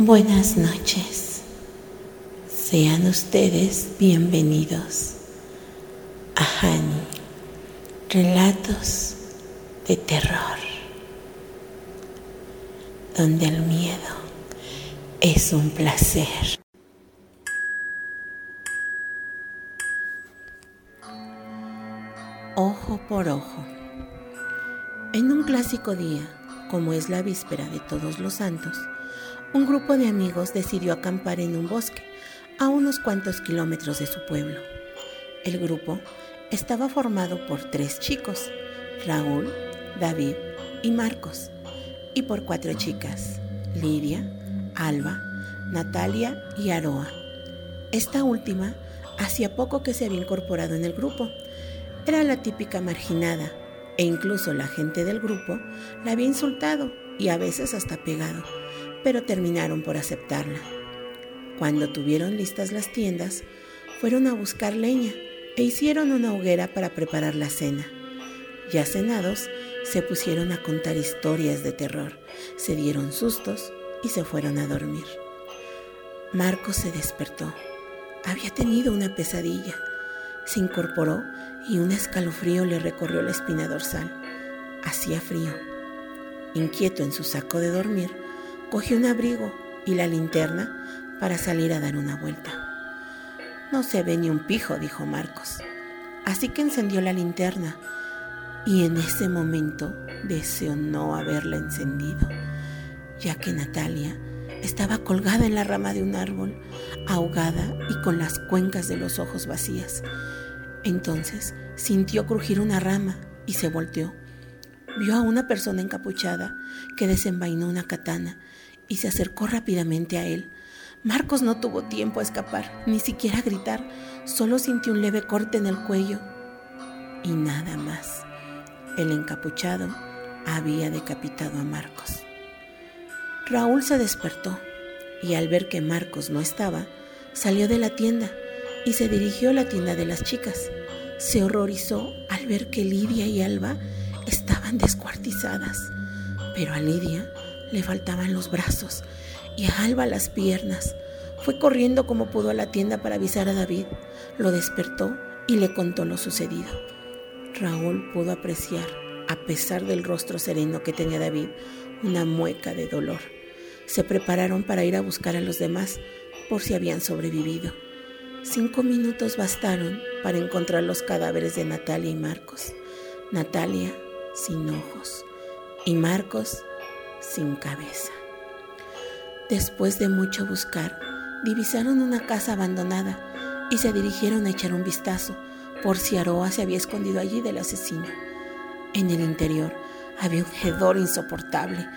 Buenas noches. Sean ustedes bienvenidos a Hani, relatos de terror, donde el miedo es un placer. Ojo por ojo. En un clásico día, como es la víspera de todos los santos, un grupo de amigos decidió acampar en un bosque a unos cuantos kilómetros de su pueblo. El grupo estaba formado por tres chicos, Raúl, David y Marcos, y por cuatro chicas, Lidia, Alba, Natalia y Aroa. Esta última hacía poco que se había incorporado en el grupo. Era la típica marginada e incluso la gente del grupo la había insultado y a veces hasta pegado pero terminaron por aceptarla. Cuando tuvieron listas las tiendas, fueron a buscar leña e hicieron una hoguera para preparar la cena. Ya cenados, se pusieron a contar historias de terror, se dieron sustos y se fueron a dormir. Marcos se despertó. Había tenido una pesadilla. Se incorporó y un escalofrío le recorrió la espina dorsal. Hacía frío. Inquieto en su saco de dormir, cogió un abrigo y la linterna para salir a dar una vuelta. No se ve ni un pijo, dijo Marcos. Así que encendió la linterna y en ese momento deseó no haberla encendido, ya que Natalia estaba colgada en la rama de un árbol, ahogada y con las cuencas de los ojos vacías. Entonces sintió crujir una rama y se volteó. Vio a una persona encapuchada que desenvainó una katana y se acercó rápidamente a él. Marcos no tuvo tiempo a escapar, ni siquiera a gritar, solo sintió un leve corte en el cuello y nada más. El encapuchado había decapitado a Marcos. Raúl se despertó y al ver que Marcos no estaba, salió de la tienda y se dirigió a la tienda de las chicas. Se horrorizó al ver que Lidia y Alba estaban descuartizadas, pero a Lidia le faltaban los brazos y a Alba las piernas. Fue corriendo como pudo a la tienda para avisar a David. Lo despertó y le contó lo sucedido. Raúl pudo apreciar, a pesar del rostro sereno que tenía David, una mueca de dolor. Se prepararon para ir a buscar a los demás por si habían sobrevivido. Cinco minutos bastaron para encontrar los cadáveres de Natalia y Marcos. Natalia sin ojos y Marcos sin cabeza. Después de mucho buscar, divisaron una casa abandonada y se dirigieron a echar un vistazo por si Aroa se había escondido allí del asesino. En el interior había un hedor insoportable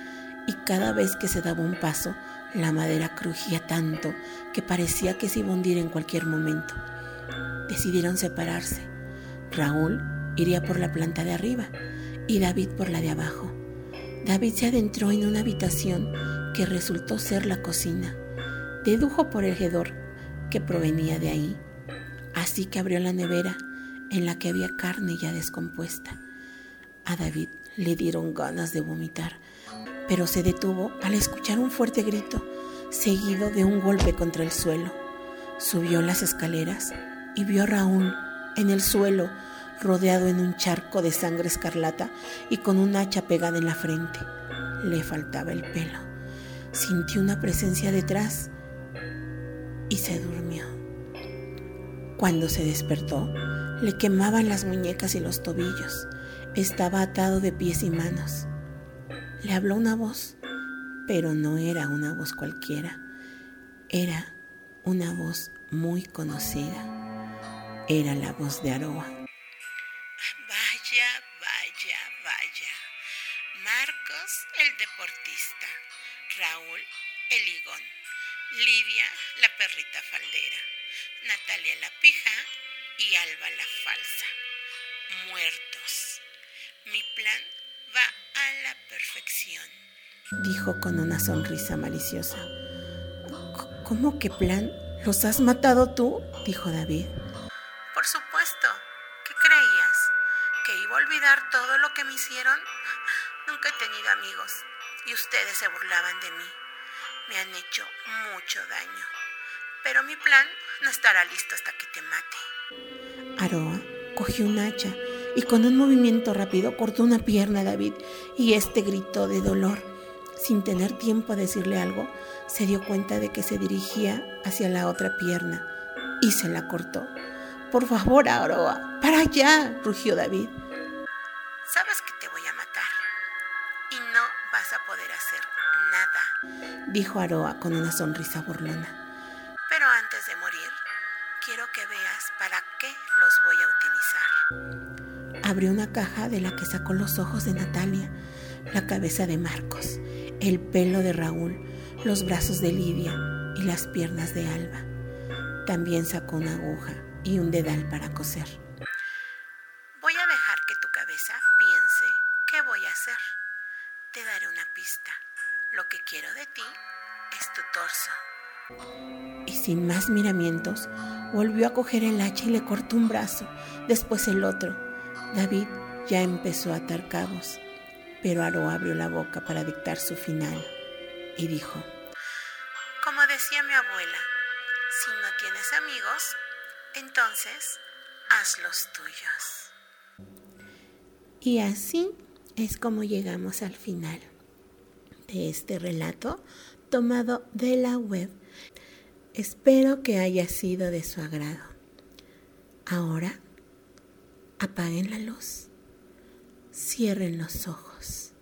y cada vez que se daba un paso, la madera crujía tanto que parecía que se iba a hundir en cualquier momento. Decidieron separarse. Raúl iría por la planta de arriba y David por la de abajo. David se adentró en una habitación que resultó ser la cocina. Dedujo por el hedor que provenía de ahí. Así que abrió la nevera en la que había carne ya descompuesta. A David le dieron ganas de vomitar, pero se detuvo al escuchar un fuerte grito, seguido de un golpe contra el suelo. Subió las escaleras y vio a Raúl en el suelo, rodeado en un charco de sangre escarlata y con un hacha pegada en la frente. Le faltaba el pelo. Sintió una presencia detrás y se durmió. Cuando se despertó, le quemaban las muñecas y los tobillos. Estaba atado de pies y manos. Le habló una voz, pero no era una voz cualquiera. Era una voz muy conocida. Era la voz de Aroa. Marcos, el deportista. Raúl, el higón. Lidia, la perrita faldera. Natalia, la pija. Y Alba, la falsa. Muertos. Mi plan va a la perfección. Dijo con una sonrisa maliciosa. ¿Cómo que plan? ¿Los has matado tú? Dijo David. Por supuesto. ¿Qué creías? ¿Que iba a olvidar todo lo que me hicieron? Nunca he tenido amigos y ustedes se burlaban de mí. me han hecho mucho daño. Pero mi plan no estará listo hasta que te mate. Aroa cogió un hacha y con un movimiento rápido cortó una pierna a David y este gritó de dolor. Sin tener tiempo a decirle algo, se dio cuenta de que se dirigía hacia la otra pierna y se la cortó. Por favor, Aroa, para allá, rugió David. Sabes que te voy a matar y no vas a poder hacer nada, dijo Aroa con una sonrisa burlona. Pero antes de morir, quiero que veas para qué los voy a utilizar. Abrió una caja de la que sacó los ojos de Natalia, la cabeza de Marcos, el pelo de Raúl, los brazos de Lidia y las piernas de Alba. También sacó una aguja y un dedal para coser. Voy a dejar que tu cabeza piense qué voy a hacer. Te daré una pista. Lo que quiero de ti es tu torso. Y sin más miramientos, volvió a coger el hacha y le cortó un brazo, después el otro. David ya empezó a atar cabos, pero Aro abrió la boca para dictar su final y dijo, Como decía mi abuela, si no tienes amigos, entonces haz los tuyos. Y así es como llegamos al final de este relato tomado de la web. Espero que haya sido de su agrado. Ahora, apaguen la luz, cierren los ojos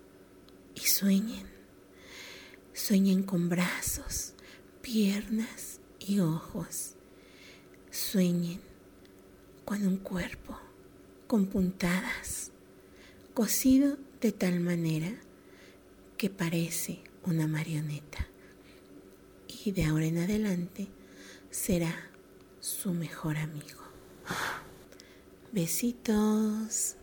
y sueñen. Sueñen con brazos, piernas y ojos. Sueñen con un cuerpo con puntadas, cosido de tal manera que parece una marioneta. Y de ahora en adelante será su mejor amigo. Besitos.